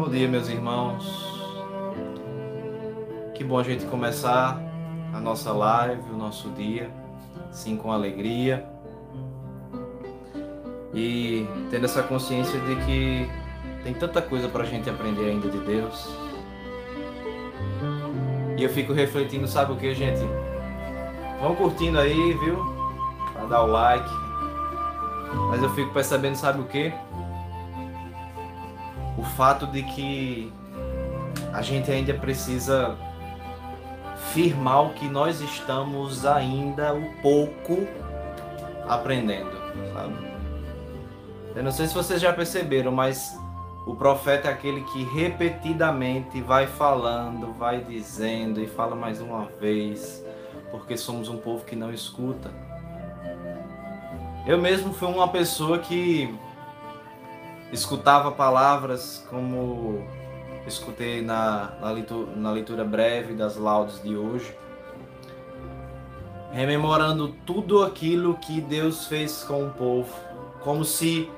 Bom dia, meus irmãos. Que bom a gente começar a nossa live, o nosso dia, sim, com alegria. E tendo essa consciência de que tem tanta coisa para a gente aprender ainda de Deus. E eu fico refletindo, sabe o que, gente? Vão curtindo aí, viu? Para dar o like. Mas eu fico percebendo, sabe o que? O fato de que a gente ainda precisa firmar o que nós estamos ainda um pouco aprendendo, sabe? Eu não sei se vocês já perceberam, mas o profeta é aquele que repetidamente vai falando, vai dizendo e fala mais uma vez, porque somos um povo que não escuta. Eu mesmo fui uma pessoa que escutava palavras como escutei na, na, leitura, na leitura breve das laudes de hoje, rememorando tudo aquilo que Deus fez com o povo, como se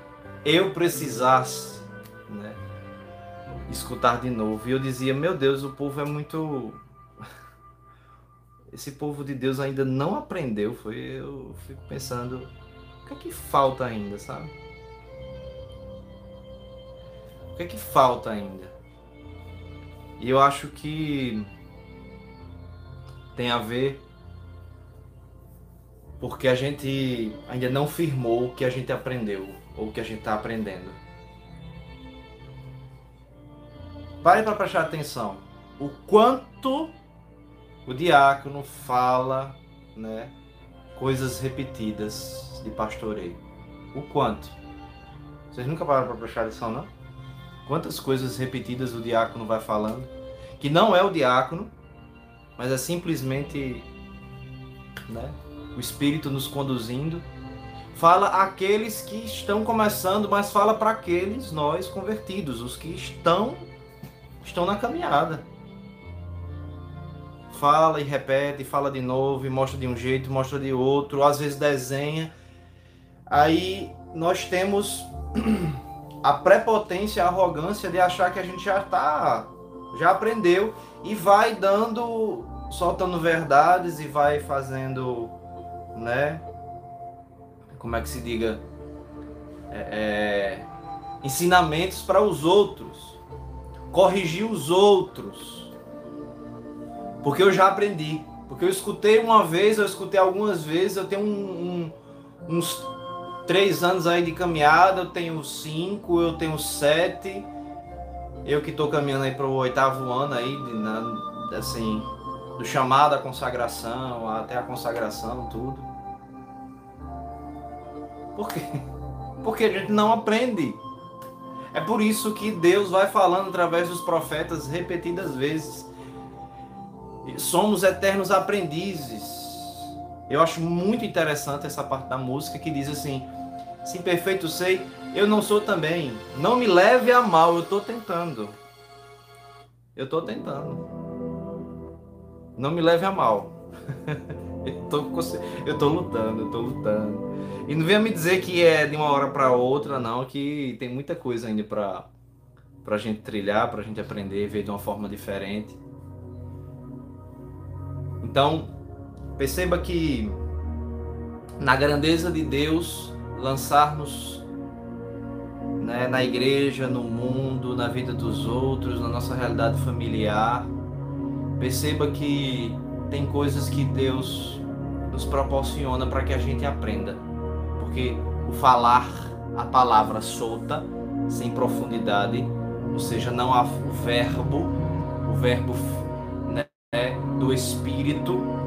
eu precisasse né, escutar de novo. E eu dizia: Meu Deus, o povo é muito. Esse povo de Deus ainda não aprendeu. Foi, eu fico pensando: o que é que falta ainda, sabe? O que é que falta ainda? E eu acho que tem a ver porque a gente ainda não firmou o que a gente aprendeu ou o que a gente está aprendendo. Pare para prestar atenção. O quanto o diácono fala, né, coisas repetidas de pastoreio. O quanto? Vocês nunca pararam para prestar atenção, não? Quantas coisas repetidas o diácono vai falando, que não é o diácono, mas é simplesmente né, o Espírito nos conduzindo. Fala aqueles que estão começando, mas fala para aqueles nós convertidos, os que estão estão na caminhada. Fala e repete, fala de novo, e mostra de um jeito, mostra de outro, às vezes desenha. Aí nós temos a prepotência, a arrogância de achar que a gente já está, já aprendeu e vai dando, soltando verdades e vai fazendo, né? Como é que se diga? É, é, ensinamentos para os outros, corrigir os outros, porque eu já aprendi, porque eu escutei uma vez, eu escutei algumas vezes, eu tenho um, um, uns três anos aí de caminhada, eu tenho cinco, eu tenho sete. Eu que estou caminhando aí para o oitavo ano aí, de, assim, do chamado à consagração, até a consagração, tudo. Por quê? Porque a gente não aprende. É por isso que Deus vai falando através dos profetas repetidas vezes. Somos eternos aprendizes. Eu acho muito interessante essa parte da música que diz assim: Sim, perfeito sei, eu não sou também. Não me leve a mal, eu estou tentando. Eu estou tentando. Não me leve a mal. eu tô, eu tô lutando, eu tô lutando. E não venha me dizer que é de uma hora para outra, não, que tem muita coisa ainda para pra gente trilhar, pra gente aprender, ver de uma forma diferente. Então, perceba que na grandeza de Deus, lançar-nos né, na igreja, no mundo, na vida dos outros, na nossa realidade familiar. Perceba que tem coisas que Deus nos proporciona para que a gente aprenda. Porque o falar a palavra solta, sem profundidade, ou seja, não há o verbo, o verbo né, do Espírito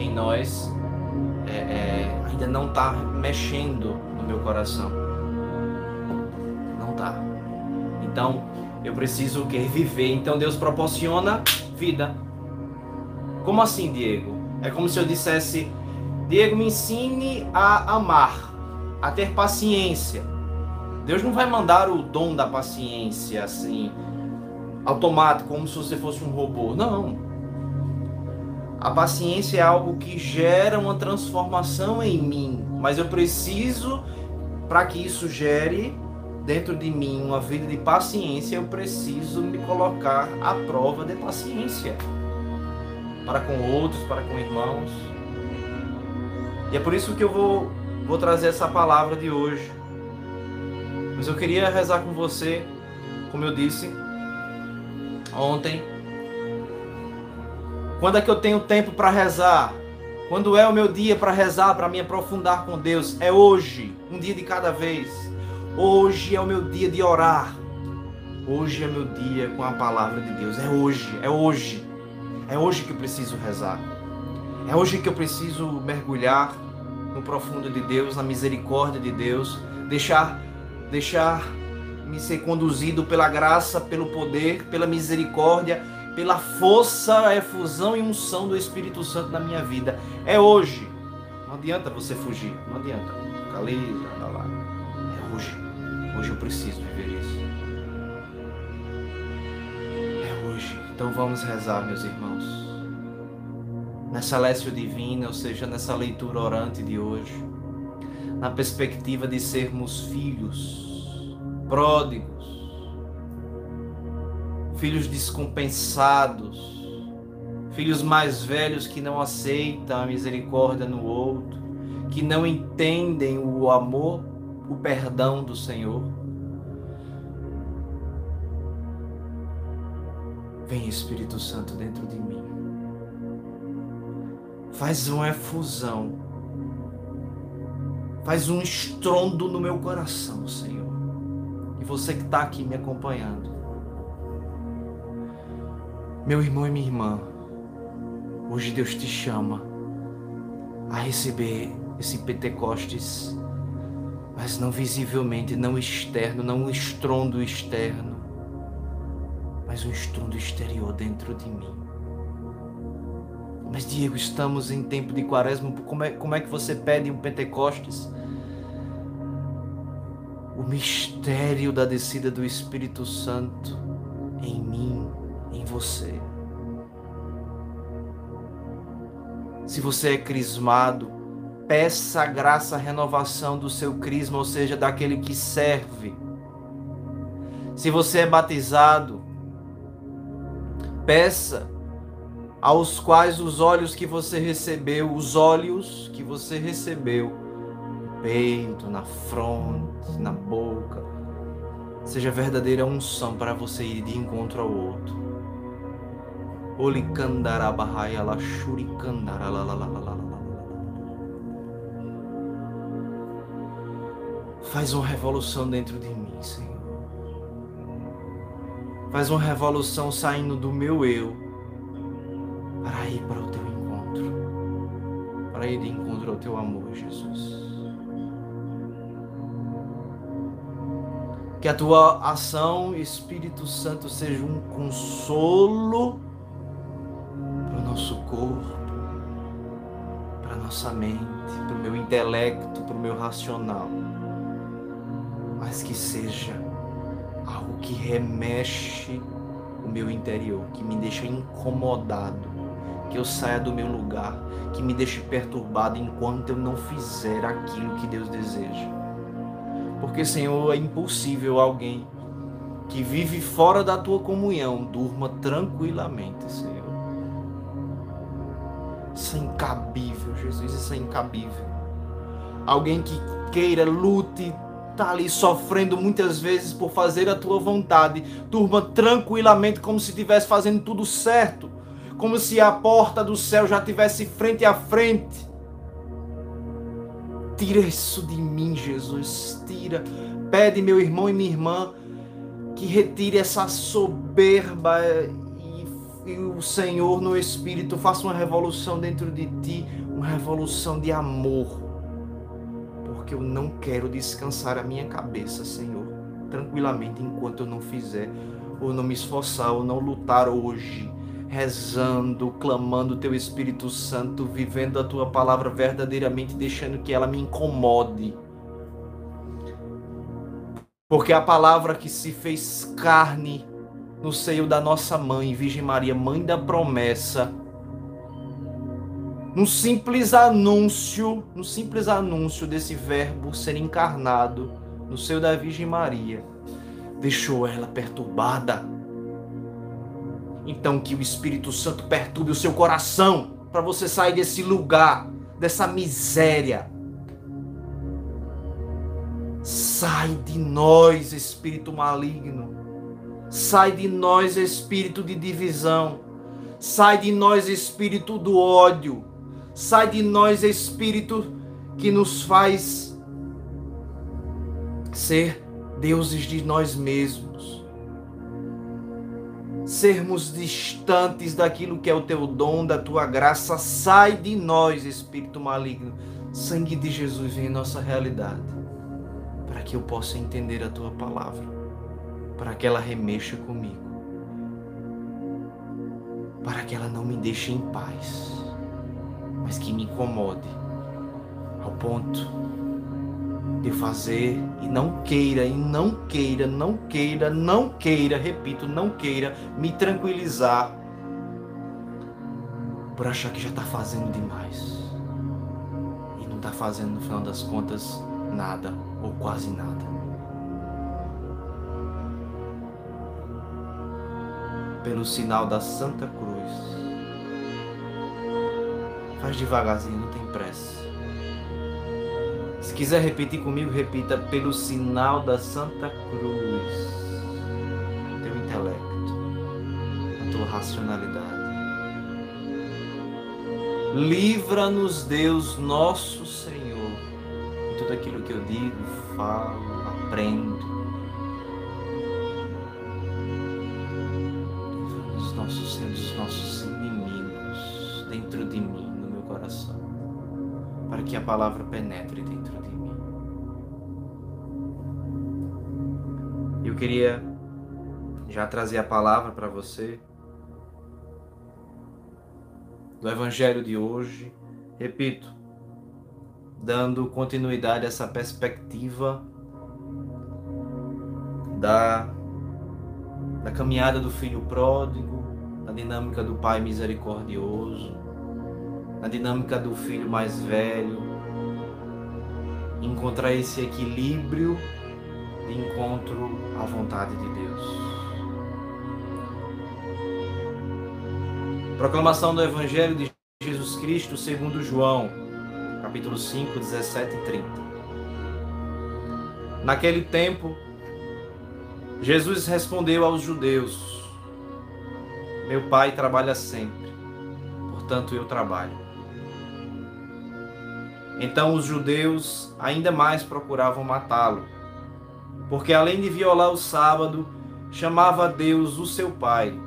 em nós, é, é, ainda não está mexendo meu coração. Não tá. Então, eu preciso que viver. Então Deus proporciona vida. Como assim, Diego? É como se eu dissesse: Diego, me ensine a amar, a ter paciência. Deus não vai mandar o dom da paciência assim, automático, como se você fosse um robô. Não. A paciência é algo que gera uma transformação em mim, mas eu preciso para que isso gere dentro de mim uma vida de paciência, eu preciso me colocar à prova de paciência para com outros, para com irmãos. E é por isso que eu vou, vou trazer essa palavra de hoje. Mas eu queria rezar com você, como eu disse ontem. Quando é que eu tenho tempo para rezar? Quando é o meu dia para rezar, para me aprofundar com Deus? É hoje, um dia de cada vez. Hoje é o meu dia de orar. Hoje é meu dia com a palavra de Deus. É hoje, é hoje. É hoje que eu preciso rezar. É hoje que eu preciso mergulhar no profundo de Deus, na misericórdia de Deus, deixar deixar me ser conduzido pela graça, pelo poder, pela misericórdia pela força, efusão e unção do Espírito Santo na minha vida. É hoje. Não adianta você fugir. Não adianta. Ali, andar lá. É hoje. Hoje eu preciso viver isso. É hoje. Então vamos rezar, meus irmãos. Nessa lécio divina, ou seja, nessa leitura orante de hoje, na perspectiva de sermos filhos, pródigos, filhos descompensados, filhos mais velhos que não aceitam a misericórdia no outro, que não entendem o amor, o perdão do Senhor. Vem Espírito Santo dentro de mim. Faz uma efusão. Faz um estrondo no meu coração, Senhor. E você que está aqui me acompanhando meu irmão e minha irmã, hoje Deus te chama a receber esse Pentecostes, mas não visivelmente, não externo, não um estrondo externo, mas um estrondo exterior dentro de mim. Mas Diego, estamos em tempo de quaresma, como é, como é que você pede um Pentecostes? O mistério da descida do Espírito Santo em mim em você. Se você é crismado, peça a graça, a renovação do seu crisma, ou seja, daquele que serve. Se você é batizado, peça aos quais os olhos que você recebeu, os olhos que você recebeu, no peito, na fronte, na boca, seja verdadeira unção para você ir de encontro ao outro. La Faz uma revolução dentro de mim, Senhor. Faz uma revolução saindo do meu eu para ir para o teu encontro. Para ir de encontro ao teu amor, Jesus. Que a tua ação, Espírito Santo, seja um consolo nosso corpo, para nossa mente, para o meu intelecto, para o meu racional, mas que seja algo que remexe o meu interior, que me deixa incomodado, que eu saia do meu lugar, que me deixe perturbado enquanto eu não fizer aquilo que Deus deseja. Porque, Senhor, é impossível alguém que vive fora da tua comunhão durma tranquilamente, Senhor. Isso é incabível, Jesus, isso é incabível. Alguém que queira, lute, tá ali sofrendo muitas vezes por fazer a tua vontade, durma tranquilamente como se estivesse fazendo tudo certo, como se a porta do céu já tivesse frente a frente. Tira isso de mim, Jesus, tira. Pede meu irmão e minha irmã que retire essa soberba que o Senhor no Espírito faça uma revolução dentro de ti, uma revolução de amor. Porque eu não quero descansar a minha cabeça, Senhor, tranquilamente enquanto eu não fizer, ou não me esforçar, ou não lutar hoje, rezando, clamando o teu Espírito Santo, vivendo a tua palavra verdadeiramente, deixando que ela me incomode. Porque a palavra que se fez carne no seio da nossa mãe, Virgem Maria, mãe da promessa, no simples anúncio, no simples anúncio desse verbo ser encarnado, no seio da Virgem Maria, deixou ela perturbada. Então que o Espírito Santo perturbe o seu coração para você sair desse lugar, dessa miséria. Sai de nós, espírito maligno. Sai de nós, espírito de divisão. Sai de nós, espírito do ódio. Sai de nós, espírito que nos faz ser deuses de nós mesmos. Sermos distantes daquilo que é o teu dom, da tua graça. Sai de nós, espírito maligno. Sangue de Jesus vem em nossa realidade. Para que eu possa entender a tua palavra. Para que ela remexa comigo para que ela não me deixe em paz, mas que me incomode ao ponto de fazer e não queira, e não queira, não queira, não queira, repito, não queira me tranquilizar por achar que já está fazendo demais e não está fazendo no final das contas nada ou quase nada. Pelo sinal da Santa Cruz Faz devagarzinho, não tem pressa. Se quiser repetir comigo, repita pelo sinal da Santa Cruz. Teu intelecto, a tua racionalidade. Livra-nos, Deus nosso Senhor, em tudo aquilo que eu digo, falo, aprendo. Palavra penetre dentro de mim. Eu queria já trazer a palavra para você do Evangelho de hoje, repito, dando continuidade a essa perspectiva da, da caminhada do filho pródigo, da dinâmica do pai misericordioso, na dinâmica do filho mais velho, encontrar esse equilíbrio de encontro à vontade de Deus. Proclamação do Evangelho de Jesus Cristo segundo João, capítulo 5, 17 e 30. Naquele tempo, Jesus respondeu aos judeus: Meu pai trabalha sempre, portanto eu trabalho. Então os judeus ainda mais procuravam matá-lo, porque além de violar o sábado, chamava a Deus o seu Pai,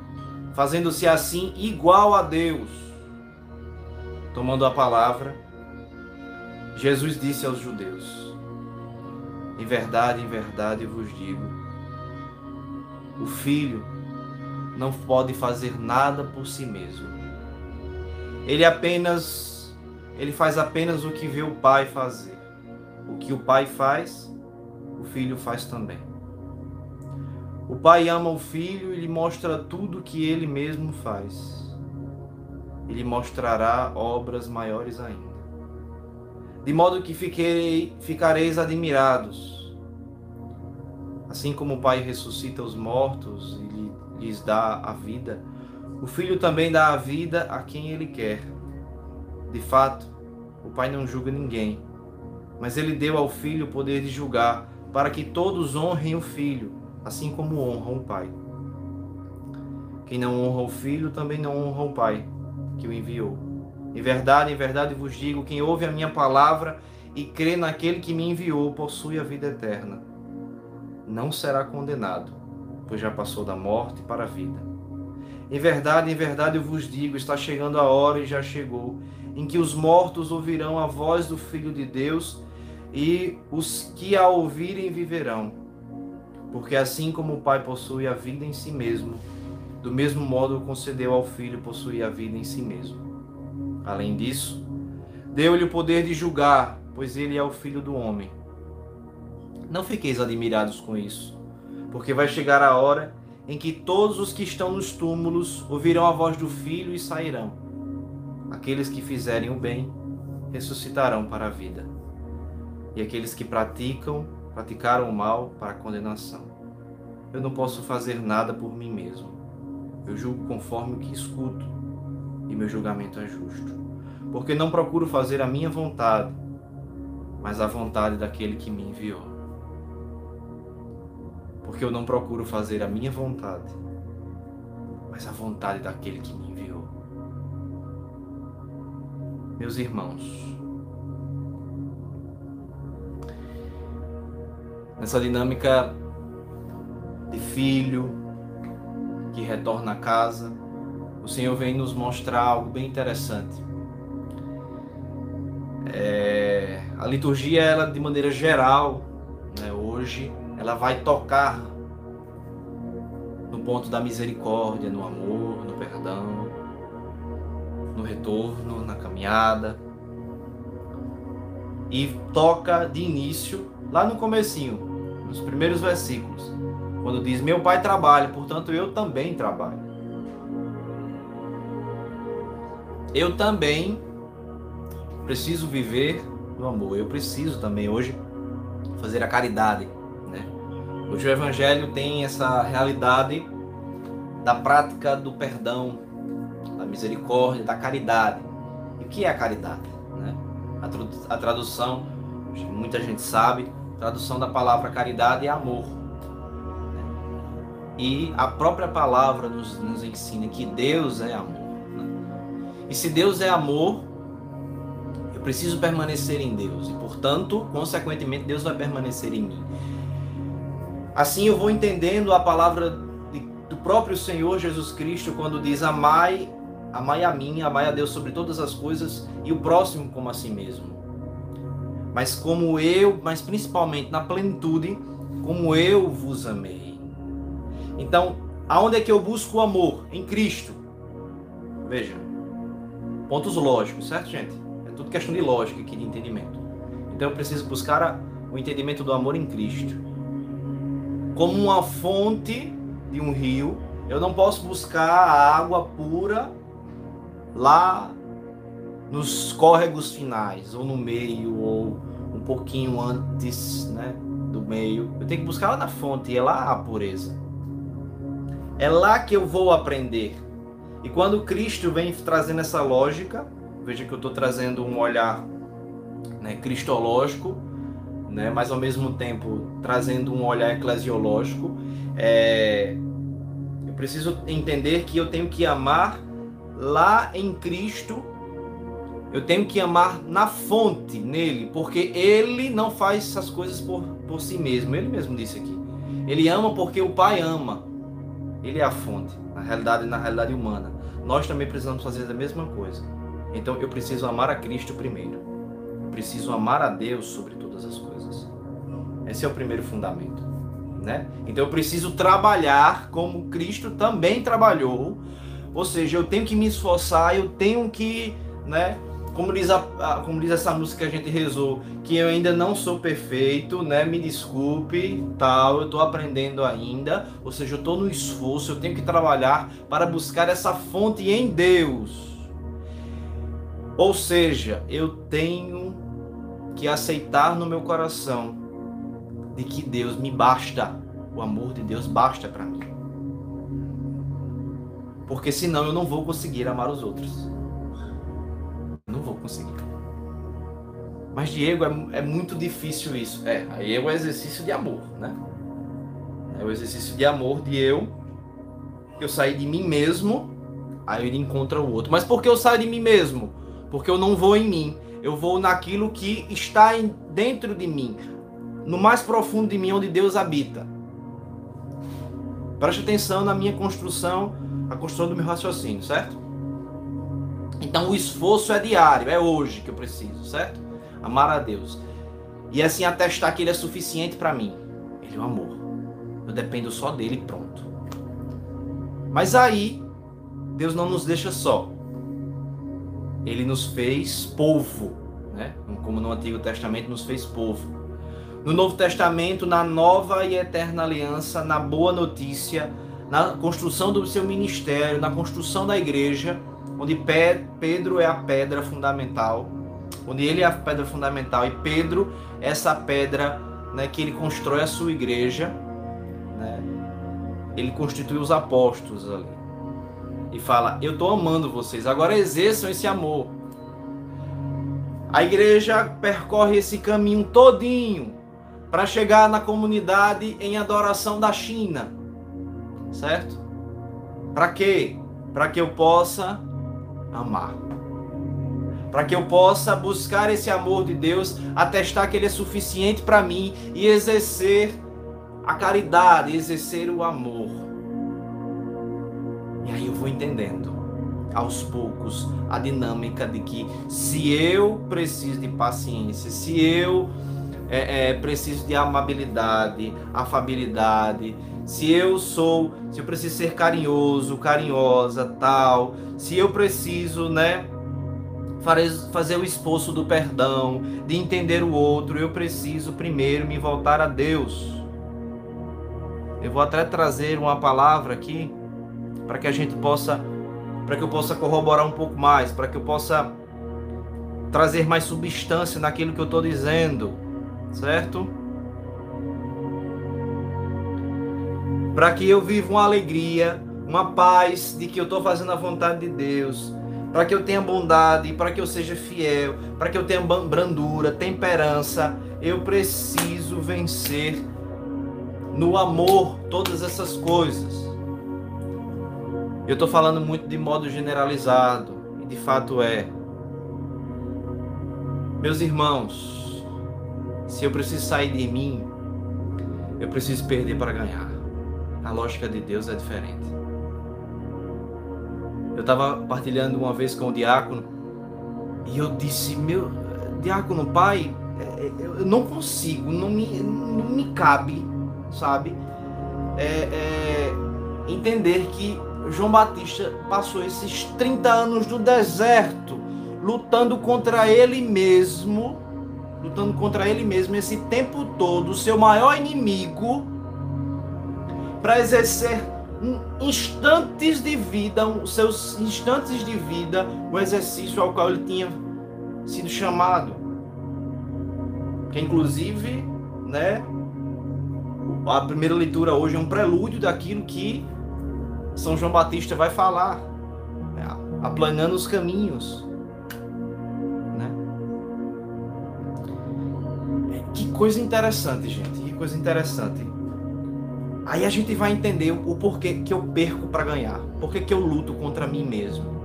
fazendo-se assim igual a Deus. Tomando a palavra, Jesus disse aos judeus: Em verdade, em verdade vos digo, o filho não pode fazer nada por si mesmo. Ele apenas ele faz apenas o que vê o pai fazer. O que o pai faz, o filho faz também. O pai ama o filho e lhe mostra tudo o que ele mesmo faz. Ele mostrará obras maiores ainda. De modo que fiquei, ficareis admirados. Assim como o Pai ressuscita os mortos e lhes dá a vida, o Filho também dá a vida a quem ele quer. De fato, o Pai não julga ninguém, mas ele deu ao Filho o poder de julgar, para que todos honrem o Filho, assim como honram o Pai. Quem não honra o Filho também não honra o Pai, que o enviou. Em verdade, em verdade vos digo: quem ouve a minha palavra e crê naquele que me enviou possui a vida eterna. Não será condenado, pois já passou da morte para a vida. Em verdade, em verdade eu vos digo: está chegando a hora e já chegou em que os mortos ouvirão a voz do Filho de Deus e os que a ouvirem viverão. Porque assim como o Pai possui a vida em si mesmo, do mesmo modo concedeu ao Filho possuir a vida em si mesmo. Além disso, deu-lhe o poder de julgar, pois ele é o Filho do homem. Não fiqueis admirados com isso, porque vai chegar a hora em que todos os que estão nos túmulos ouvirão a voz do Filho e sairão. Aqueles que fizerem o bem ressuscitarão para a vida, e aqueles que praticam praticaram o mal para a condenação. Eu não posso fazer nada por mim mesmo. Eu julgo conforme o que escuto, e meu julgamento é justo. Porque não procuro fazer a minha vontade, mas a vontade daquele que me enviou. Porque eu não procuro fazer a minha vontade, mas a vontade daquele que me enviou. Meus irmãos, nessa dinâmica de filho que retorna a casa, o Senhor vem nos mostrar algo bem interessante. É, a liturgia, ela de maneira geral, né, hoje, ela vai tocar no ponto da misericórdia, no amor, no perdão, no retorno, na caminhada. E toca de início lá no comecinho, nos primeiros versículos, quando diz: "Meu pai trabalha, portanto eu também trabalho". Eu também preciso viver no amor. Eu preciso também hoje fazer a caridade, né? Hoje o evangelho tem essa realidade da prática do perdão, misericórdia, da caridade. E o que é a caridade, né? A tradução, muita gente sabe, tradução da palavra caridade é amor. Né? E a própria palavra nos, nos ensina que Deus é amor. E se Deus é amor, eu preciso permanecer em Deus. E, portanto, consequentemente, Deus vai permanecer em mim. Assim eu vou entendendo a palavra do próprio Senhor Jesus Cristo quando diz: Amai, amai a mim, amai a Deus sobre todas as coisas e o próximo como a si mesmo. Mas como eu, mas principalmente na plenitude, como eu vos amei. Então, aonde é que eu busco o amor? Em Cristo. Veja, pontos lógicos, certo, gente? É tudo questão de lógica aqui, de entendimento. Então eu preciso buscar a, o entendimento do amor em Cristo. Como uma fonte de um rio, eu não posso buscar a água pura lá nos córregos finais, ou no meio, ou um pouquinho antes né, do meio. Eu tenho que buscar lá na fonte, e é lá a pureza. É lá que eu vou aprender e quando Cristo vem trazendo essa lógica, veja que eu estou trazendo um olhar né, cristológico, né, mas ao mesmo tempo trazendo um olhar eclesiológico, é, eu preciso entender que eu tenho que amar lá em Cristo, eu tenho que amar na fonte, nele, porque ele não faz essas coisas por, por si mesmo, ele mesmo disse aqui. Ele ama porque o Pai ama. Ele é a fonte, na realidade, na realidade humana. Nós também precisamos fazer a mesma coisa. Então eu preciso amar a Cristo primeiro. Eu preciso amar a Deus sobre todas as coisas. Esse é o primeiro fundamento, né? Então eu preciso trabalhar como Cristo também trabalhou. Ou seja, eu tenho que me esforçar, eu tenho que, né, como diz, a, como diz essa música que a gente rezou, que eu ainda não sou perfeito, né? Me desculpe, tal, eu estou aprendendo ainda. Ou seja, eu estou no esforço, eu tenho que trabalhar para buscar essa fonte em Deus. Ou seja, eu tenho que aceitar no meu coração de que Deus me basta. O amor de Deus basta para mim. Porque senão eu não vou conseguir amar os outros não vou conseguir. Mas Diego, é, é muito difícil isso. É, aí é o exercício de amor, né? É o exercício de amor de eu, eu sair de mim mesmo, aí ele encontra o outro. Mas por que eu saio de mim mesmo? Porque eu não vou em mim, eu vou naquilo que está em, dentro de mim, no mais profundo de mim, onde Deus habita. Preste atenção na minha construção, a construção do meu raciocínio, certo? Então o esforço é diário, é hoje que eu preciso, certo? Amar a Deus. E assim atestar que Ele é suficiente para mim. Ele é o amor. Eu dependo só dele pronto. Mas aí, Deus não nos deixa só. Ele nos fez povo, né? Como no Antigo Testamento nos fez povo. No Novo Testamento, na nova e eterna aliança, na boa notícia, na construção do seu ministério, na construção da igreja, onde Pedro é a pedra fundamental, onde ele é a pedra fundamental e Pedro é essa pedra né, que ele constrói a sua igreja, né, ele constitui os apóstolos ali. E fala: Eu estou amando vocês, agora exerçam esse amor. A igreja percorre esse caminho todinho para chegar na comunidade em adoração da China. Certo? Para quê? Para que eu possa amar. Para que eu possa buscar esse amor de Deus, atestar que ele é suficiente para mim e exercer a caridade, exercer o amor. E aí eu vou entendendo aos poucos a dinâmica de que se eu preciso de paciência, se eu é, é, preciso de amabilidade, afabilidade, se eu sou, se eu preciso ser carinhoso, carinhosa, tal, se eu preciso, né, fazer o esforço do perdão, de entender o outro, eu preciso primeiro me voltar a Deus. Eu vou até trazer uma palavra aqui para que a gente possa para que eu possa corroborar um pouco mais, para que eu possa trazer mais substância naquilo que eu estou dizendo, certo? Para que eu viva uma alegria, uma paz de que eu estou fazendo a vontade de Deus, para que eu tenha bondade, para que eu seja fiel, para que eu tenha brandura, temperança, eu preciso vencer no amor todas essas coisas. Eu estou falando muito de modo generalizado, e de fato é. Meus irmãos, se eu preciso sair de mim, eu preciso perder para ganhar. A lógica de Deus é diferente. Eu estava partilhando uma vez com o diácono e eu disse: Meu diácono, pai, é, é, eu não consigo, não me, não me cabe, sabe? É, é, entender que João Batista passou esses 30 anos no deserto, lutando contra ele mesmo, lutando contra ele mesmo esse tempo todo, seu maior inimigo, para exercer instantes de vida, seus instantes de vida, o exercício ao qual ele tinha sido chamado. Que inclusive, né, a primeira leitura hoje é um prelúdio daquilo que são João Batista vai falar, né? aplanando os caminhos. Né? Que coisa interessante, gente. Que coisa interessante. Aí a gente vai entender o porquê que eu perco para ganhar. Por que eu luto contra mim mesmo.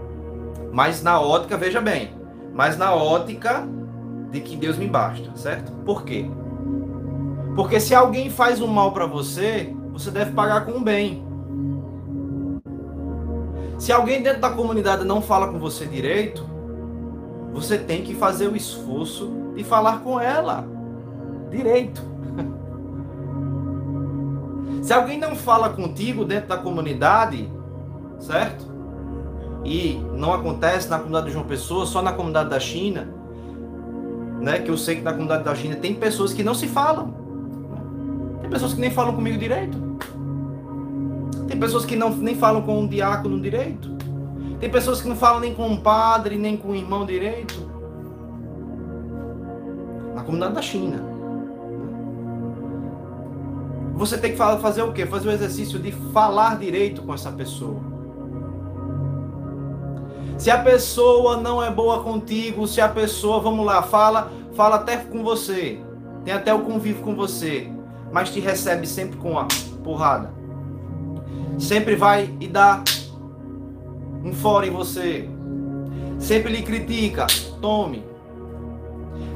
Mas na ótica, veja bem, mas na ótica de que Deus me basta, certo? Por quê? Porque se alguém faz um mal para você, você deve pagar com um bem. Se alguém dentro da comunidade não fala com você direito, você tem que fazer o esforço de falar com ela direito. Se alguém não fala contigo dentro da comunidade, certo? E não acontece na comunidade de João Pessoa, só na comunidade da China, né? Que eu sei que na comunidade da China tem pessoas que não se falam. Tem pessoas que nem falam comigo direito. Tem pessoas que não, nem falam com um diácono direito. Tem pessoas que não falam nem com um padre, nem com um irmão direito. Na comunidade da China. Você tem que fazer o quê? Fazer o exercício de falar direito com essa pessoa. Se a pessoa não é boa contigo, se a pessoa, vamos lá, fala, fala até com você, tem até o convívio com você, mas te recebe sempre com a porrada sempre vai e dá um fora em você. Sempre lhe critica, tome.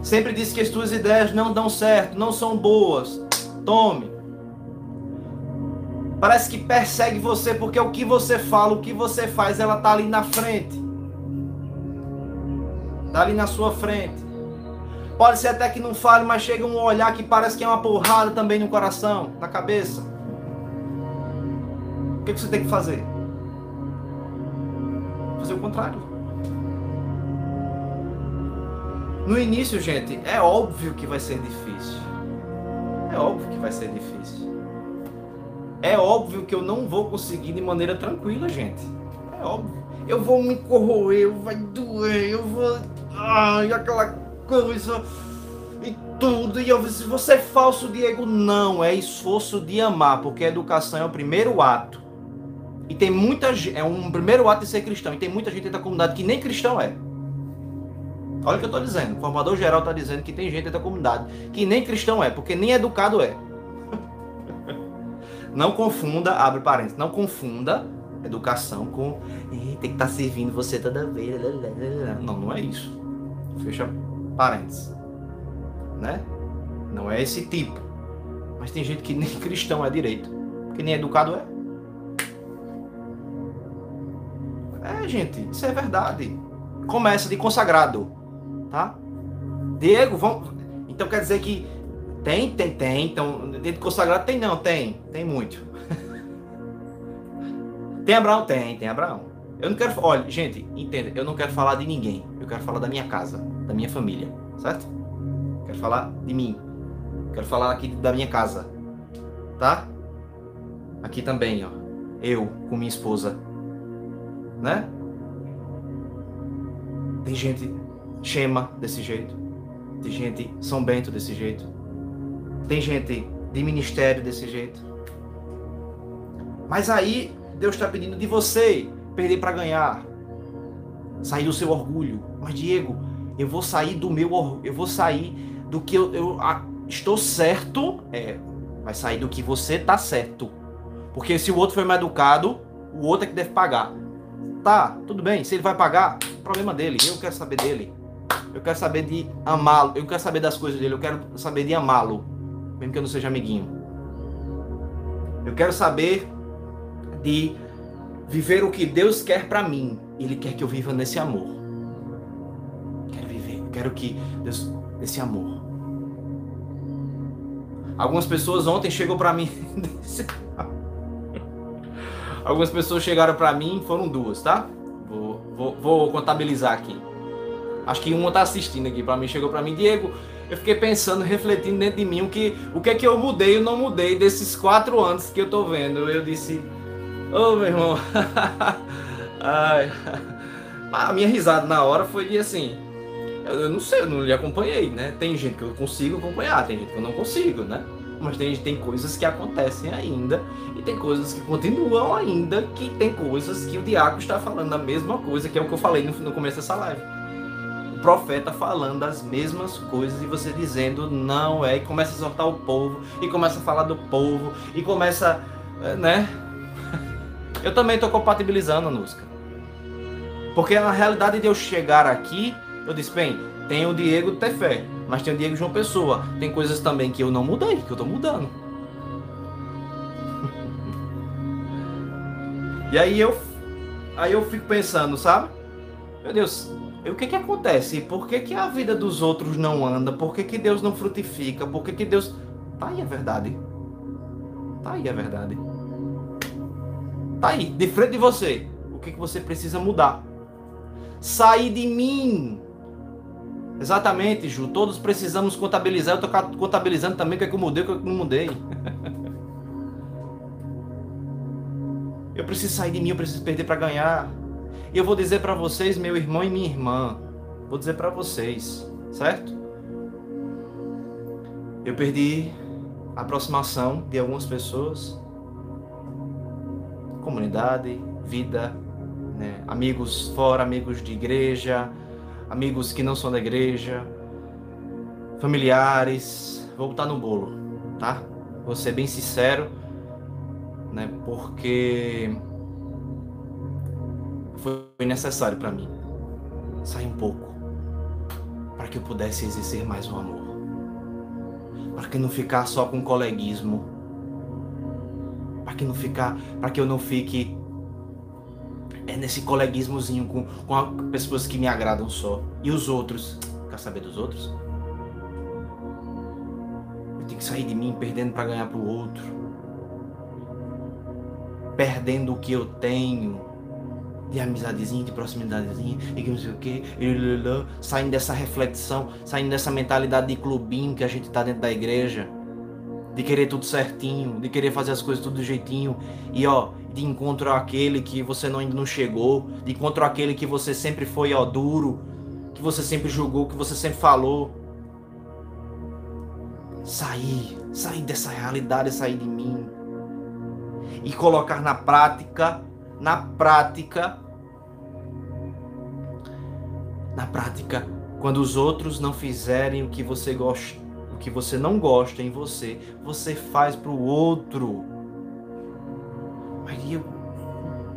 Sempre diz que as suas ideias não dão certo, não são boas, tome. Parece que persegue você porque o que você fala, o que você faz, ela tá ali na frente. Tá ali na sua frente. Pode ser até que não fale, mas chega um olhar que parece que é uma porrada também no coração, na cabeça. O que, você tem que fazer? Fazer o contrário. No início, gente, é óbvio que vai ser difícil. É óbvio que vai ser difícil. É óbvio que eu não vou conseguir de maneira tranquila, gente. É óbvio. Eu vou me corroer, vai doer, eu vou. Ai, aquela coisa. E tudo. E eu disse, você é falso, Diego. Não, é esforço de amar, porque a educação é o primeiro ato. E tem muita gente, é um primeiro ato de ser cristão. E tem muita gente da comunidade que nem cristão é. Olha o que eu estou dizendo. O formador geral está dizendo que tem gente da comunidade que nem cristão é, porque nem educado é. Não confunda, abre parênteses, não confunda educação com tem que estar tá servindo você toda vez. Não, não é isso. Fecha parênteses. Né? Não é esse tipo. Mas tem gente que nem cristão é direito, que nem educado é. É, gente, isso é verdade. Começa de consagrado, tá? Diego, vamos. Então quer dizer que tem, tem, tem. Então, dentro de consagrado tem não, tem, tem muito. tem Abraão, tem, tem Abraão. Eu não quero, olha, gente, entenda, eu não quero falar de ninguém. Eu quero falar da minha casa, da minha família, certo? Quero falar de mim. Quero falar aqui da minha casa, tá? Aqui também, ó. Eu com minha esposa, né? Tem gente Chema desse jeito. Tem gente São Bento desse jeito. Tem gente de ministério desse jeito. Mas aí Deus está pedindo de você perder para ganhar. Sair do seu orgulho. Mas Diego, eu vou sair do meu. Eu vou sair do que eu, eu estou certo. É, vai sair do que você tá certo. Porque se o outro foi mais educado, o outro é que deve pagar. Tá, tudo bem. Se ele vai pagar, problema dele. Eu quero saber dele. Eu quero saber de amá-lo. Eu quero saber das coisas dele. Eu quero saber de amá-lo. Mesmo que eu não seja amiguinho. Eu quero saber de viver o que Deus quer para mim. Ele quer que eu viva nesse amor. Quero viver. Quero que Deus esse amor. Algumas pessoas ontem chegou para mim. Algumas pessoas chegaram para mim, foram duas, tá? Vou, vou, vou contabilizar aqui. Acho que uma tá assistindo aqui para mim, chegou para mim, Diego. Eu fiquei pensando, refletindo dentro de mim o que, o que é que eu mudei ou não mudei desses quatro anos que eu tô vendo. Eu disse, ô oh, meu irmão, Ai. a minha risada na hora foi de assim, eu, eu não sei, eu não lhe acompanhei, né? Tem gente que eu consigo acompanhar, tem gente que eu não consigo, né? Mas tem, tem coisas que acontecem ainda e tem coisas que continuam ainda, que tem coisas que o diácono está falando a mesma coisa, que é o que eu falei no, no começo dessa live profeta falando as mesmas coisas e você dizendo não é, e começa a exortar o povo, e começa a falar do povo, e começa, eh, né? Eu também estou compatibilizando a música. Porque na realidade de eu chegar aqui, eu disse, bem, tem o Diego ter fé, mas tem o Diego João Pessoa. Tem coisas também que eu não mudei, que eu estou mudando. e aí eu, aí eu fico pensando, sabe? Meu Deus, o que que acontece? Por que, que a vida dos outros não anda? Por que, que Deus não frutifica? Por que, que Deus. Tá aí a verdade. Tá aí a verdade. Tá aí, de frente de você. O que, que você precisa mudar? Sair de mim. Exatamente, Ju. Todos precisamos contabilizar. Eu tô contabilizando também o que, é que eu mudei, o que, é que eu não mudei. eu preciso sair de mim, eu preciso perder para ganhar. E eu vou dizer para vocês, meu irmão e minha irmã, vou dizer para vocês, certo? Eu perdi a aproximação de algumas pessoas, comunidade, vida, né? amigos fora, amigos de igreja, amigos que não são da igreja, familiares. Vou botar no bolo, tá? Vou ser bem sincero, né? Porque foi necessário para mim sair um pouco para que eu pudesse exercer mais o amor. Para que não ficar só com coleguismo. Para que não ficar, para que eu não fique é nesse coleguismozinho com, com pessoas que me agradam só. E os outros, quer saber dos outros? Eu tenho que sair de mim perdendo para ganhar para o outro. Perdendo o que eu tenho de amizadezinha, de proximidadezinha, e que não sei o que, saindo dessa reflexão, saindo dessa mentalidade de clubinho que a gente tá dentro da igreja, de querer tudo certinho, de querer fazer as coisas tudo do jeitinho, e ó, de encontro aquele que você não, ainda não chegou, de encontro aquele que você sempre foi ó duro, que você sempre julgou, que você sempre falou. sair, sair dessa realidade, sair de mim e colocar na prática, na prática, na prática, quando os outros não fizerem o que você gosta, o que você não gosta em você, você faz para o outro. Maria,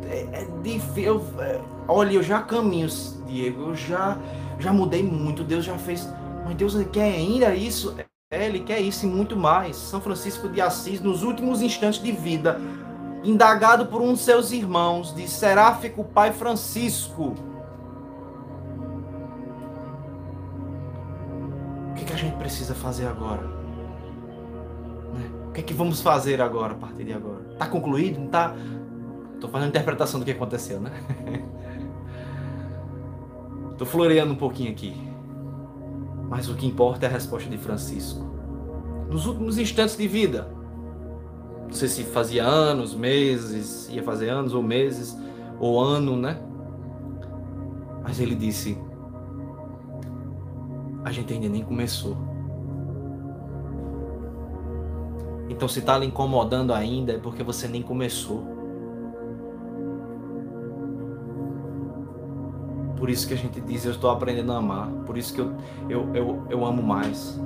é, é difícil. É, olha, eu já caminho, Diego, eu já, já mudei muito. Deus já fez. Mas Deus quer ainda isso. É, ele quer isso e muito mais. São Francisco de Assis, nos últimos instantes de vida, indagado por um de seus irmãos, de Seráfico Pai Francisco. O que, que a gente precisa fazer agora? Né? O que é que vamos fazer agora, a partir de agora? Está concluído? Não está? Estou fazendo interpretação do que aconteceu, né? Estou floreando um pouquinho aqui. Mas o que importa é a resposta de Francisco. Nos últimos instantes de vida, não sei se fazia anos, meses, ia fazer anos ou meses, ou ano, né? Mas ele disse: A gente ainda nem começou. Então, se está lhe incomodando ainda, é porque você nem começou. Por isso que a gente diz: Eu estou aprendendo a amar. Por isso que eu, eu, eu, eu amo mais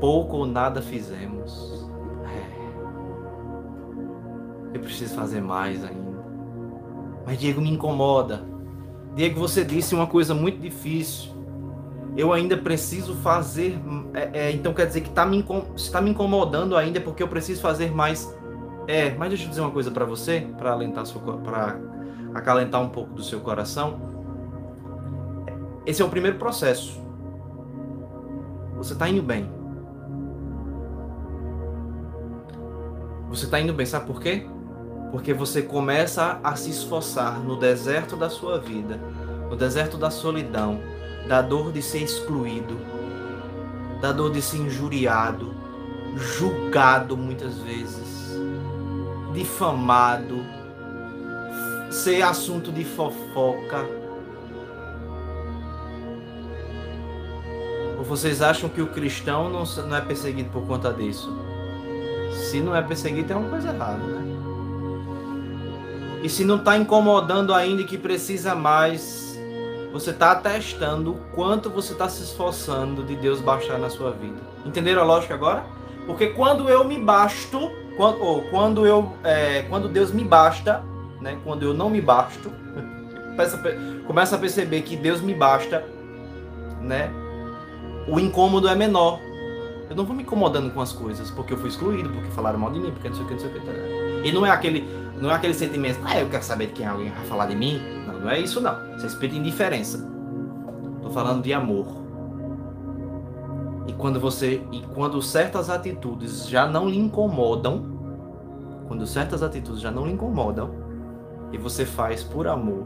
pouco ou nada fizemos. É. Eu preciso fazer mais ainda. Mas Diego me incomoda. Diego, você disse uma coisa muito difícil. Eu ainda preciso fazer. É, é, então quer dizer que tá me, está me incomodando ainda porque eu preciso fazer mais. É, mas deixa eu dizer uma coisa para você, para alentar para acalentar um pouco do seu coração. Esse é o primeiro processo. Você está indo bem. Você está indo bem, sabe por quê? Porque você começa a se esforçar no deserto da sua vida, no deserto da solidão, da dor de ser excluído, da dor de ser injuriado, julgado muitas vezes, difamado, ser assunto de fofoca. Ou vocês acham que o cristão não, é perseguido por conta disso? Se não é perseguido, tem uma coisa errada, né? E se não está incomodando ainda e que precisa mais, você está atestando o quanto você está se esforçando de Deus baixar na sua vida. Entenderam a lógica agora? Porque quando eu me basto, quando, ou quando eu, é, quando Deus me basta, né? Quando eu não me basto, começa a perceber que Deus me basta, né? O incômodo é menor. Eu não vou me incomodando com as coisas porque eu fui excluído, porque falaram mal de mim, porque não sei o que, não sei o que. Tá e não é aquele, não é aquele sentimento, ah, eu quero saber de quem alguém vai falar de mim. Não, não é isso não. Isso é espírito de indiferença. Tô falando de amor. E quando você, e quando certas atitudes já não lhe incomodam, quando certas atitudes já não lhe incomodam, e você faz por amor,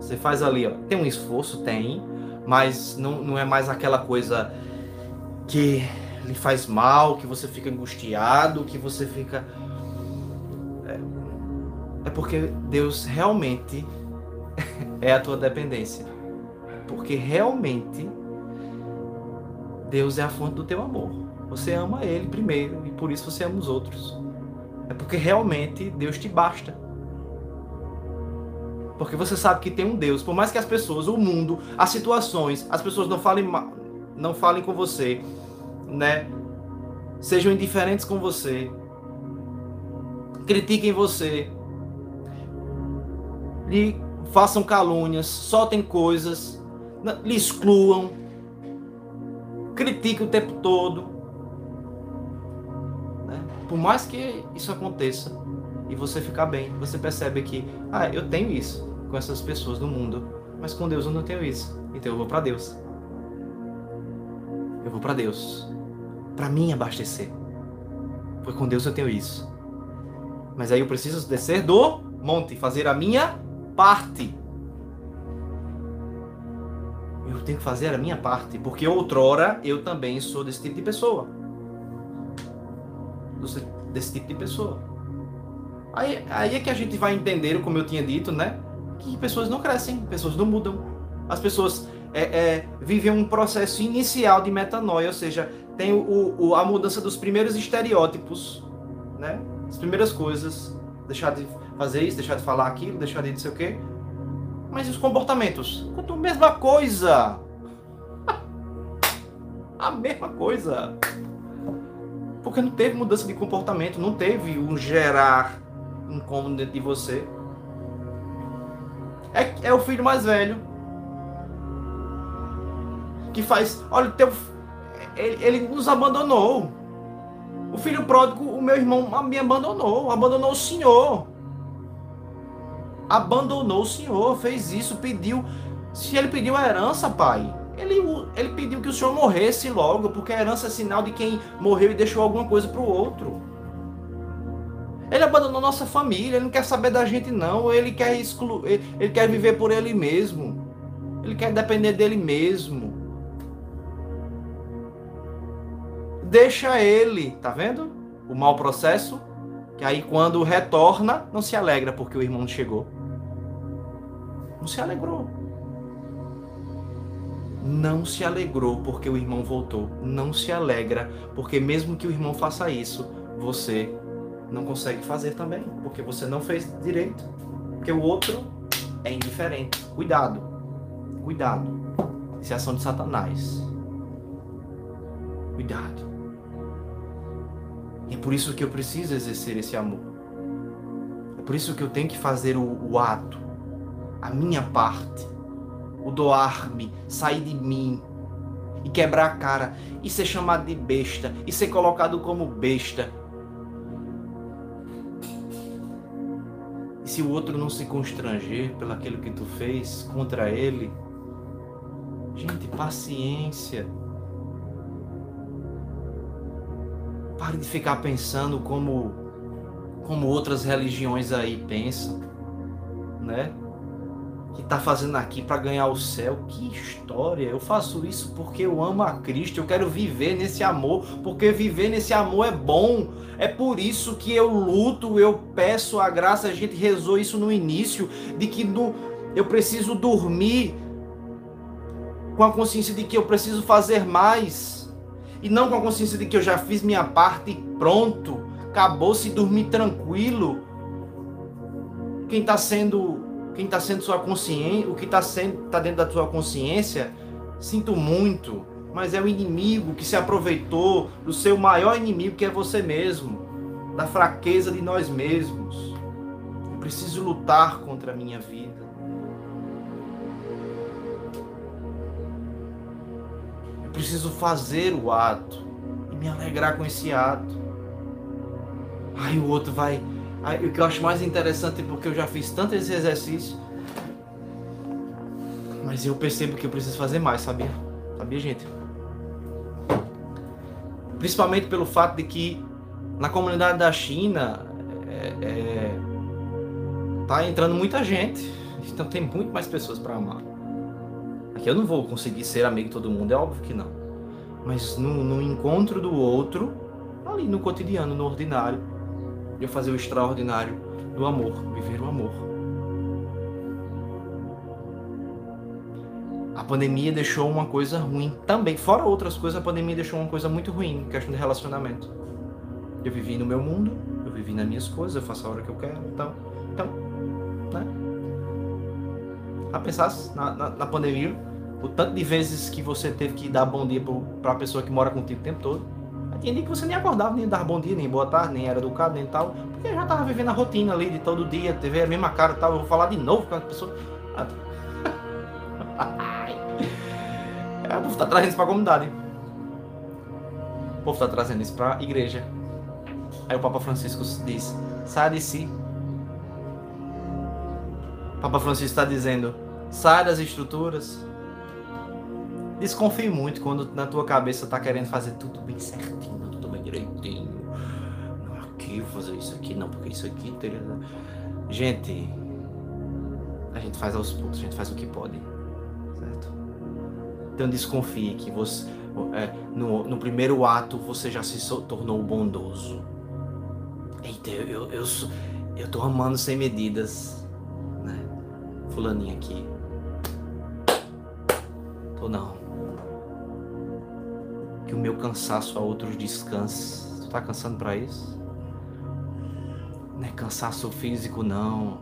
você faz ali, ó, tem um esforço, tem, mas não, não é mais aquela coisa que lhe faz mal, que você fica angustiado, que você fica. É, é porque Deus realmente é a tua dependência. Porque realmente Deus é a fonte do teu amor. Você ama Ele primeiro e por isso você ama os outros. É porque realmente Deus te basta. Porque você sabe que tem um Deus. Por mais que as pessoas, o mundo, as situações, as pessoas não falem, não falem com você, né? Sejam indiferentes com você. Critiquem você. Lhe façam calúnias, soltem coisas, lhe excluam. Critiquem o tempo todo. Né? Por mais que isso aconteça e você ficar bem, você percebe que, ah, eu tenho isso com essas pessoas do mundo, mas com Deus eu não tenho isso. Então eu vou para Deus. Eu vou para Deus para mim abastecer. Porque com Deus eu tenho isso. Mas aí eu preciso descer do monte, fazer a minha parte. Eu tenho que fazer a minha parte, porque outrora eu também sou desse tipo de pessoa. Desse tipo de pessoa. Aí, aí é que a gente vai entender, como eu tinha dito, né? Que pessoas não crescem, pessoas não mudam. As pessoas é, é, viver um processo inicial de metanoia, ou seja, tem o, o, a mudança dos primeiros estereótipos, né? As primeiras coisas, deixar de fazer isso, deixar de falar aquilo, deixar de não sei o quê. Mas os comportamentos? A mesma coisa. a mesma coisa. Porque não teve mudança de comportamento, não teve um gerar incômodo dentro de você. É, é o filho mais velho que faz. Olha, teu, ele, ele nos abandonou. O filho pródigo, o meu irmão me abandonou, abandonou o Senhor. Abandonou o Senhor, fez isso, pediu. Se ele pediu a herança, pai, ele, ele pediu que o Senhor morresse logo, porque a herança é sinal de quem morreu e deixou alguma coisa para o outro. Ele abandonou nossa família, ele não quer saber da gente não, ele quer excluir, ele, quer viver por ele mesmo. Ele quer depender dele mesmo. Deixa ele, tá vendo? O mau processo, que aí quando retorna, não se alegra porque o irmão chegou. Não se alegrou. Não se alegrou porque o irmão voltou. Não se alegra porque mesmo que o irmão faça isso, você não consegue fazer também, porque você não fez direito. Porque o outro é indiferente. Cuidado. Cuidado. Isso é ação de Satanás. Cuidado. E é por isso que eu preciso exercer esse amor. É por isso que eu tenho que fazer o, o ato, a minha parte, o doar-me, sair de mim e quebrar a cara e ser chamado de besta e ser colocado como besta. E se o outro não se constranger pelo aquilo que tu fez contra ele, gente, paciência. Pare de ficar pensando como como outras religiões aí pensam, né? Que tá fazendo aqui para ganhar o céu. Que história! Eu faço isso porque eu amo a Cristo, eu quero viver nesse amor, porque viver nesse amor é bom. É por isso que eu luto, eu peço a graça, a gente rezou isso no início, de que no, eu preciso dormir com a consciência de que eu preciso fazer mais e não com a consciência de que eu já fiz minha parte e pronto, acabou-se dormir tranquilo. Quem está sendo, quem está sendo sua consciência, o que está sendo, tá dentro da sua consciência, sinto muito, mas é o inimigo que se aproveitou do seu maior inimigo que é você mesmo, da fraqueza de nós mesmos. Eu preciso lutar contra a minha vida. Preciso fazer o ato e me alegrar com esse ato. Aí o outro vai. Aí, o que eu acho mais interessante é porque eu já fiz tanto esse exercício. Mas eu percebo que eu preciso fazer mais, sabia? Sabia, gente? Principalmente pelo fato de que na comunidade da China é, é, tá entrando muita gente. Então tem muito mais pessoas para amar. Aqui eu não vou conseguir ser amigo de todo mundo, é óbvio que não. Mas no, no encontro do outro, ali no cotidiano, no ordinário, eu fazer o extraordinário do amor, viver o amor. A pandemia deixou uma coisa ruim também. Fora outras coisas, a pandemia deixou uma coisa muito ruim, questão de relacionamento. Eu vivi no meu mundo, eu vivi nas minhas coisas, eu faço a hora que eu quero, então, então, né? a pensar na, na, na, pandemia, o tanto de vezes que você teve que dar bom dia para a pessoa que mora contigo o tempo todo. Tinha dia que você nem acordava, nem dar bom dia, nem boa tarde, nem era educado, nem tal, porque já tava vivendo a rotina ali de todo dia, TV a mesma cara tal. Eu vou falar de novo com a pessoa. é, o povo tá trazendo isso pra comunidade. O povo tá trazendo isso pra igreja. Aí o Papa Francisco diz: sai de si. O Papa Francisco está dizendo: Sai das estruturas. Desconfie muito quando na tua cabeça tá querendo fazer tudo bem certinho, tudo bem direitinho. Aqui, vou fazer isso aqui, não, porque isso aqui teria. Gente, a gente faz aos poucos, a gente faz o que pode. Certo? Então desconfie que você. É, no, no primeiro ato você já se tornou bondoso. Eita, eu, eu, eu, eu tô amando sem medidas. Né? Fulaninho aqui ou não? Que o meu cansaço a outros descanse. Tu tá cansando para isso? Não é cansaço físico, não.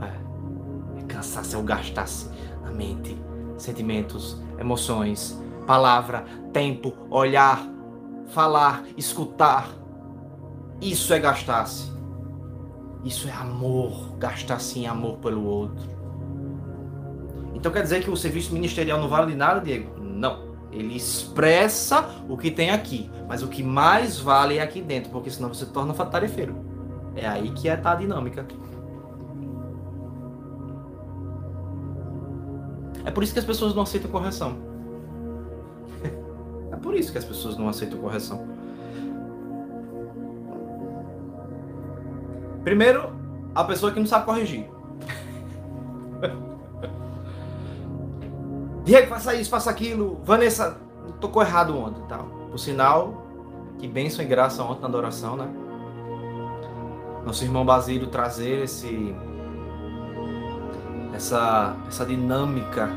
É, é cansaço, é o gastar-se na mente, sentimentos, emoções, palavra, tempo, olhar, falar, escutar. Isso é gastar-se. Isso é amor, gastar-se em amor pelo outro. Então quer dizer que o serviço ministerial não vale de nada, Diego? Ele expressa o que tem aqui, mas o que mais vale é aqui dentro, porque senão você torna tarefeiro. É aí que é tá a dinâmica. É por isso que as pessoas não aceitam correção. É por isso que as pessoas não aceitam correção. Primeiro, a pessoa que não sabe corrigir. Diego, faça isso, faça aquilo. Vanessa, tocou errado ontem, tal. Por sinal, que bênção e graça ontem na adoração, né? Nosso irmão Basílio trazer esse essa essa dinâmica,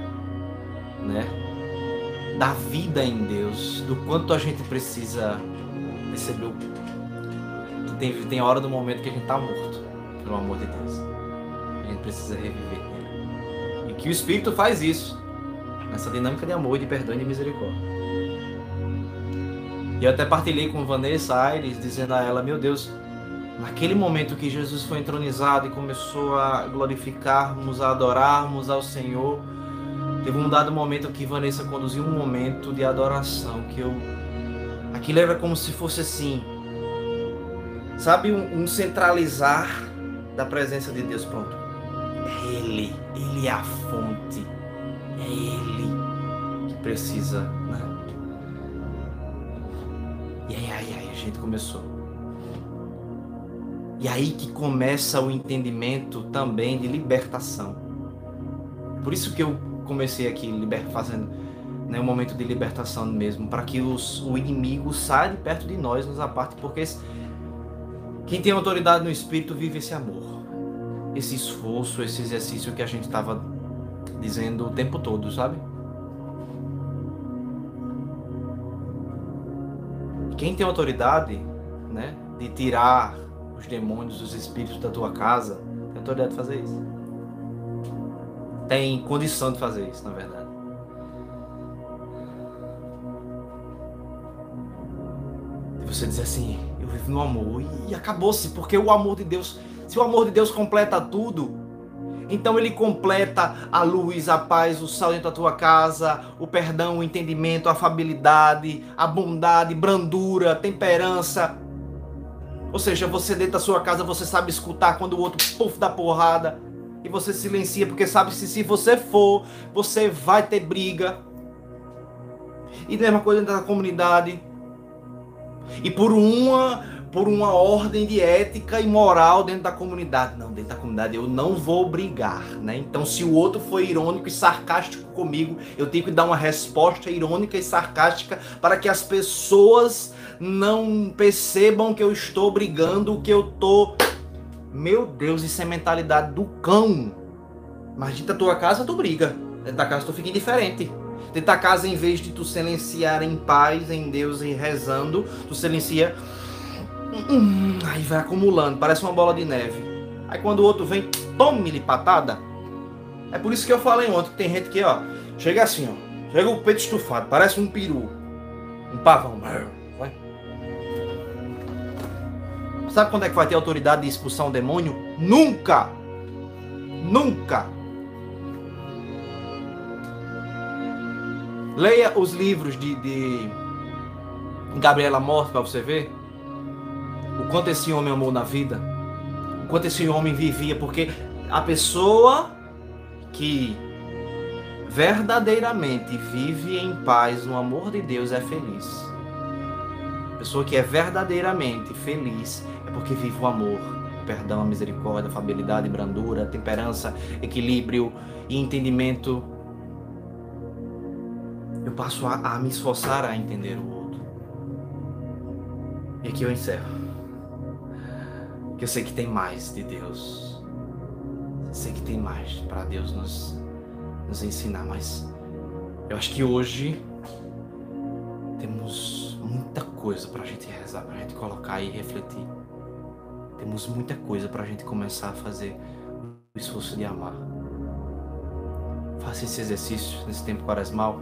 né? Da vida em Deus, do quanto a gente precisa perceber que tem, tem hora do momento que a gente tá morto, pelo amor de Deus. A gente precisa reviver. E que o Espírito faz isso nessa dinâmica de amor, de perdão e de misericórdia. E eu até partilhei com Vanessa Aires, dizendo a ela: Meu Deus, naquele momento que Jesus foi entronizado e começou a glorificarmos, a adorarmos ao Senhor, teve um dado momento que Vanessa conduziu um momento de adoração, que eu. Aquilo era como se fosse assim. Sabe, um, um centralizar da presença de Deus. Pronto. Ele, Ele é a fonte. Precisa, né? E aí, aí, aí, a gente começou. E aí que começa o entendimento também de libertação. Por isso que eu comecei aqui liber, fazendo né, um momento de libertação mesmo, para que os, o inimigo saia de perto de nós, nos aparte, porque quem tem autoridade no Espírito vive esse amor, esse esforço, esse exercício que a gente estava dizendo o tempo todo, sabe? Quem tem autoridade, né, de tirar os demônios, os espíritos da tua casa, tem autoridade de fazer isso. Tem condição de fazer isso, na verdade. E você dizer assim, eu vivo no amor e acabou-se, porque o amor de Deus, se o amor de Deus completa tudo, então ele completa a luz, a paz, o sal dentro da tua casa, o perdão, o entendimento, a afabilidade, a bondade, brandura, temperança. Ou seja, você dentro da sua casa, você sabe escutar quando o outro puff da porrada e você silencia porque sabe que se você for, você vai ter briga. E mesma coisa dentro da comunidade. E por uma por uma ordem de ética e moral dentro da comunidade. Não, dentro da comunidade eu não vou brigar, né? Então, se o outro foi irônico e sarcástico comigo, eu tenho que dar uma resposta irônica e sarcástica para que as pessoas não percebam que eu estou brigando, que eu tô Meu Deus, isso é mentalidade do cão. Mas dentro da tua casa tu briga. Dentro da casa tu fica indiferente. Dentro da casa, em vez de tu silenciar em paz, em Deus e rezando, tu silencia Hum, aí vai acumulando, parece uma bola de neve. Aí quando o outro vem, tome-lhe patada. É por isso que eu falei ontem que tem gente que, ó, chega assim, ó, chega o peito estufado, parece um peru, um pavão. Vai. Sabe quando é que vai ter autoridade de expulsar um demônio? Nunca! Nunca! Leia os livros de, de Gabriela Morte para você ver o quanto esse homem amou na vida, o quanto esse homem vivia, porque a pessoa que verdadeiramente vive em paz no amor de Deus é feliz. A pessoa que é verdadeiramente feliz é porque vive o amor, perdão, misericórdia, afabilidade, brandura, temperança, equilíbrio e entendimento. Eu passo a, a me esforçar a entender o outro. E aqui eu encerro. Que eu sei que tem mais de Deus. Eu sei que tem mais para Deus nos, nos ensinar, mas Eu acho que hoje temos muita coisa para a gente rezar, para a gente colocar e refletir. Temos muita coisa para a gente começar a fazer o esforço de amar. Faça esse exercício nesse tempo quaresmal.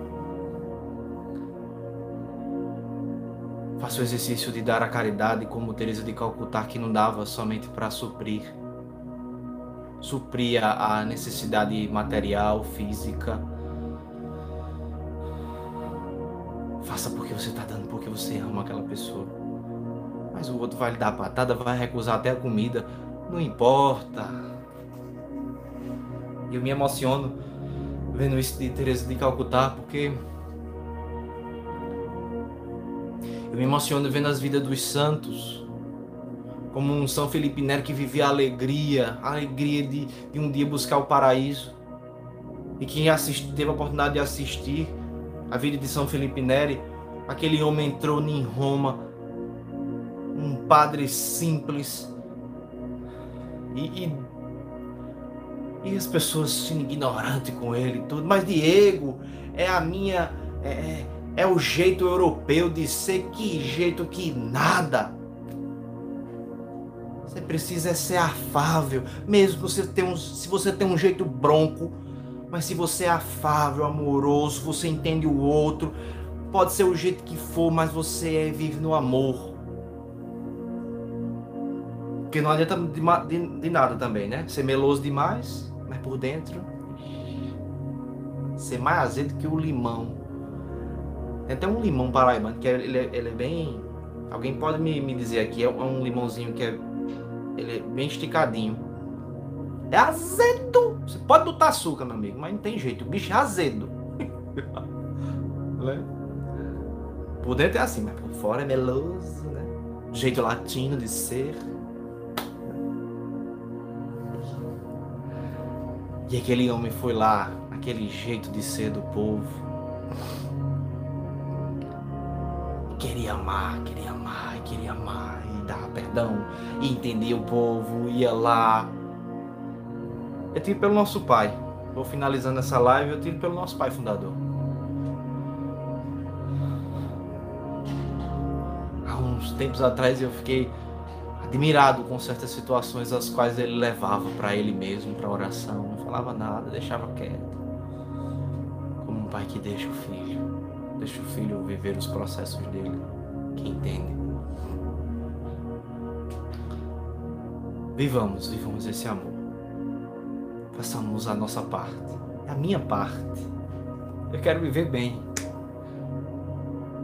Faça o exercício de dar a caridade como Teresa de Calcutá, que não dava somente para suprir, suprir a necessidade material, física. Faça porque você está dando, porque você ama aquela pessoa. Mas o outro vai lhe dar patada, vai recusar até a comida. Não importa. Eu me emociono vendo isso de Teresa de Calcutá, porque eu me emociono vendo as vidas dos santos, como um São Felipe Neri que vivia a alegria, a alegria de, de um dia buscar o paraíso. E quem teve a oportunidade de assistir a vida de São Felipe Neri, aquele homem entrou em Roma, um padre simples, e, e e as pessoas sendo ignorantes com ele tudo. Mas Diego é a minha. É, é, é o jeito europeu de ser. Que jeito que nada. Você precisa ser afável. Mesmo você tem um, se você tem um jeito bronco. Mas se você é afável, amoroso, você entende o outro. Pode ser o jeito que for, mas você é, vive no amor. Porque não adianta de, de, de nada também, né? Ser meloso demais mas por dentro ser mais azedo que o limão. Tem até um limão paraibano que é, ele, é, ele é bem. Alguém pode me, me dizer aqui, é um limãozinho que é. Ele é bem esticadinho. É azedo! Você pode botar açúcar, meu amigo, mas não tem jeito. O bicho é azedo. né? Por dentro é assim, mas por fora é meloso, né? Jeito latino de ser. E aquele homem foi lá, aquele jeito de ser do povo. Queria amar, queria amar, queria amar, e dar perdão, e entendia o povo, ia lá. Eu tive pelo nosso pai. Vou finalizando essa live, eu tive pelo nosso pai fundador. Há uns tempos atrás eu fiquei admirado com certas situações as quais ele levava para ele mesmo, para oração, não falava nada, deixava quieto. Como um pai que deixa o filho, deixa o filho viver os processos dele, que entende. Vivamos, vivamos esse amor. Façamos a nossa parte, a minha parte. Eu quero viver bem.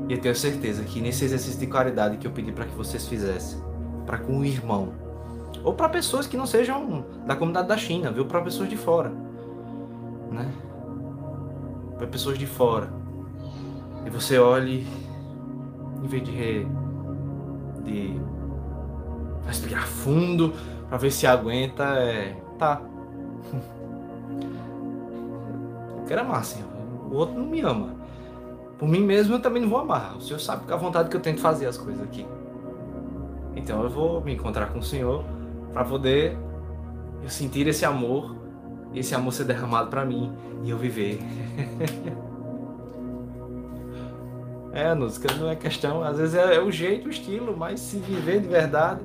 E eu tenho certeza que nesse exercício de caridade que eu pedi para que vocês fizessem, para com o irmão. Ou para pessoas que não sejam da comunidade da China, viu? Para pessoas de fora. Né? Para pessoas de fora. E você olhe, em vez de, re, de respirar fundo para ver se aguenta, é. Tá. Eu quero amar, Senhor. O outro não me ama. Por mim mesmo eu também não vou amar. O Senhor sabe que a vontade que eu tenho de fazer as coisas aqui. Então eu vou me encontrar com o Senhor para poder eu sentir esse amor, esse amor ser derramado para mim e eu viver. é, música não é questão, às vezes é, é o jeito, o estilo, mas se viver de verdade,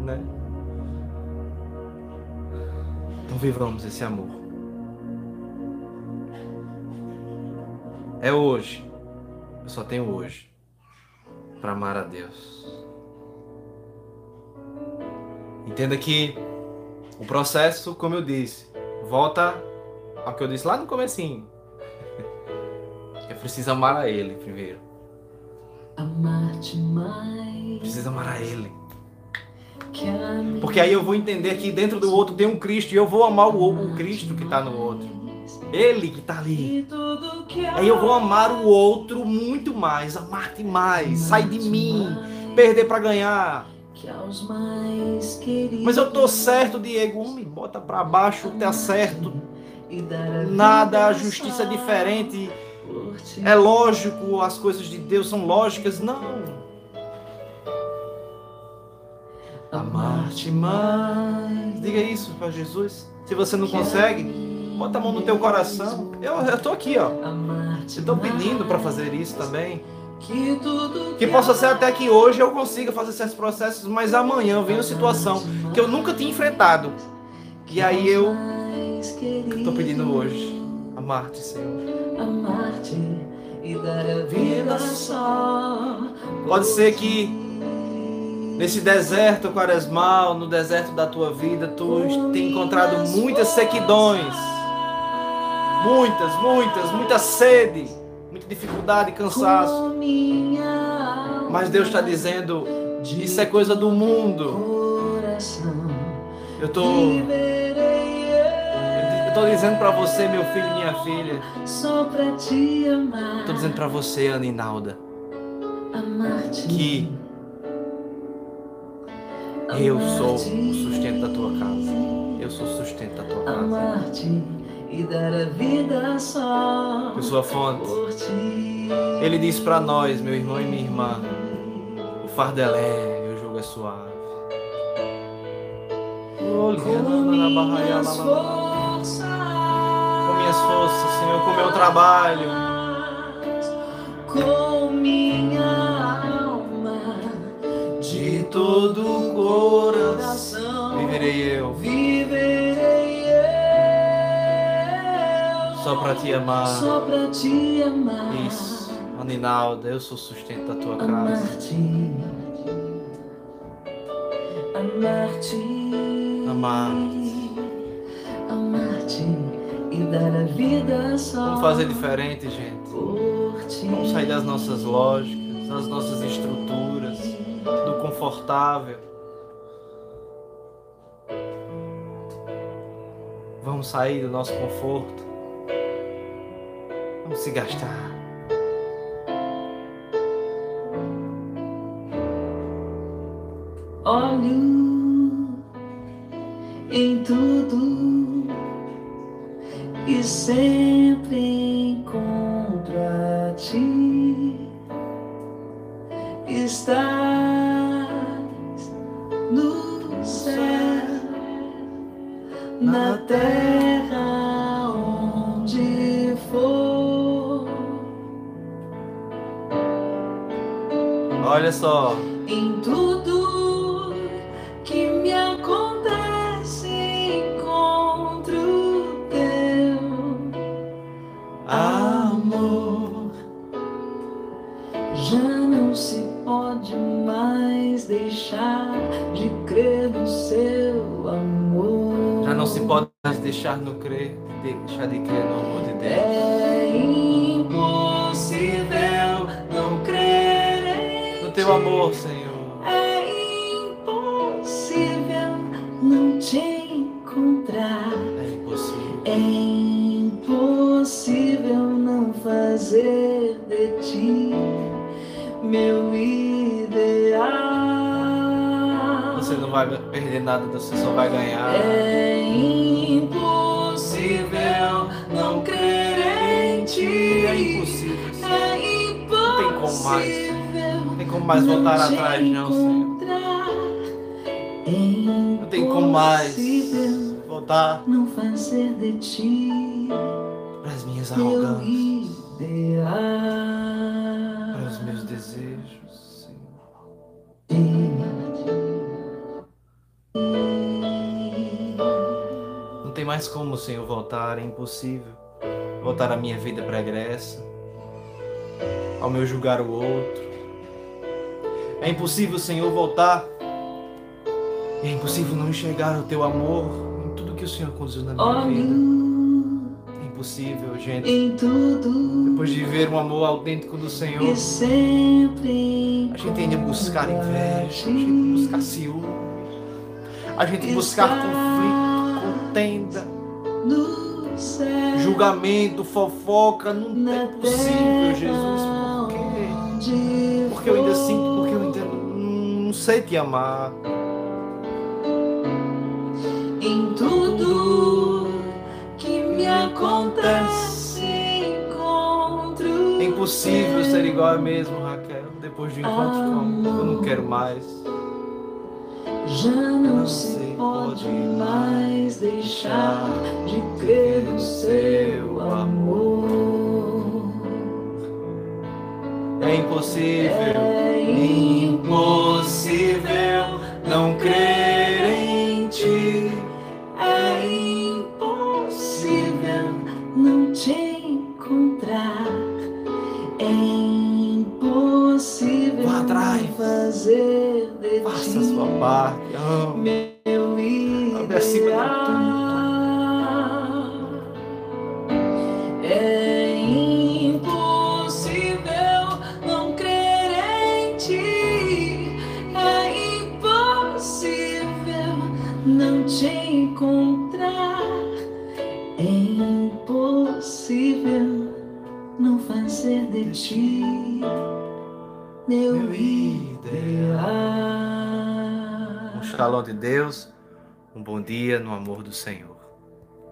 né? Então vivamos esse amor. É hoje. Eu só tenho hoje para amar a Deus. Entenda que o processo, como eu disse, volta ao que eu disse lá no comecinho. Preciso amar a Ele primeiro. Amar-te mais. Precisa amar a Ele. Porque aí eu vou entender que dentro do outro tem um Cristo e eu vou amar o, o Cristo que está no outro. Ele que está ali. Aí eu vou amar o outro muito mais, amar-te mais, sai de mim, perder para ganhar. Mas eu tô certo, Diego. Me bota para baixo, tá certo. Nada, a justiça é diferente. É lógico, as coisas de Deus são lógicas. Não. Amar-te mais. Diga isso para Jesus. Se você não consegue, Bota a mão no teu coração. Eu, eu tô aqui, ó. Tô pedindo para fazer isso também. Que possa ser até que hoje eu consiga fazer certos processos, mas amanhã vem uma situação que eu nunca tinha enfrentado. E aí eu estou pedindo hoje amar-te, Senhor. Amar-te e dar a vida só. Pode ser que nesse deserto quaresmal, no deserto da tua vida, tu tenha encontrado muitas sequidões. Muitas, muitas, muita sede, muita dificuldade, cansaço. Mas Deus está dizendo: isso é coisa do mundo. Eu estou estou dizendo para você, meu filho e minha filha. Só para te amar. Estou dizendo para você, Ana Inalda, que eu sou o sustento da tua casa. Eu sou o sustento da tua casa. E dar a vida só eu sou a fonte. Ele diz para nós, meu irmão e minha irmã, o fardo é leve, o jogo é suave. Com minhas com minhas forças, Senhor, com meu trabalho. Com minha alma, de todo o coração, viverei eu. Viverei eu. Só para te amar. Só para te amar. Isso. Aninalda, eu sou o sustento da tua casa. Amar-te. Amar-te. Amar-te. Amar-te e dar a vida só. Vamos fazer diferente, gente. Vamos sair das nossas lógicas, das nossas estruturas, do confortável. Vamos sair do nosso conforto. Vamos se gastar. Olho em tudo e sempre encontro a ti. Estás no céu, na terra onde for. Olha só. Em tudo deixar no crer, deixar de crer no amor de Deus. É impossível não crer no teu amor, Senhor. É impossível não te encontrar. É impossível. É impossível não fazer de ti meu ideal. Você não vai perder nada, você só vai ganhar. É impossível mais. Não tem como mais voltar atrás, não, Senhor. Não tem como mais voltar. Não. Para as minhas arrogâncias. Para os meus desejos, Senhor. tem mais como, Senhor, voltar, é impossível. Voltar a minha vida pregressa, ao meu julgar o outro. É impossível, Senhor, voltar. É impossível não enxergar o teu amor em tudo que o Senhor conduziu na minha vida. É impossível, gente. Depois de ver um amor autêntico do Senhor, a gente tende a buscar inveja, a gente buscar ciúme, a gente buscar conflito contenda, julgamento, fofoca, não é possível, Jesus. Por quê? Porque eu ainda sinto, porque eu ainda não sei te amar. Em tudo que me acontece, encontro. É impossível ser igual a mesmo, Raquel. Depois do encontro com eu não quero mais. Já não se pode mais deixar de crer no seu amor. É impossível, é impossível não crer em ti. É impossível não te encontrar. É impossível fazer. Faça a sua parte. Meu Abre acima de ideal. É impossível não crer em ti. É impossível não te encontrar. É impossível não fazer de ti Meu ideal. Shalom de Deus, um bom dia no amor do Senhor.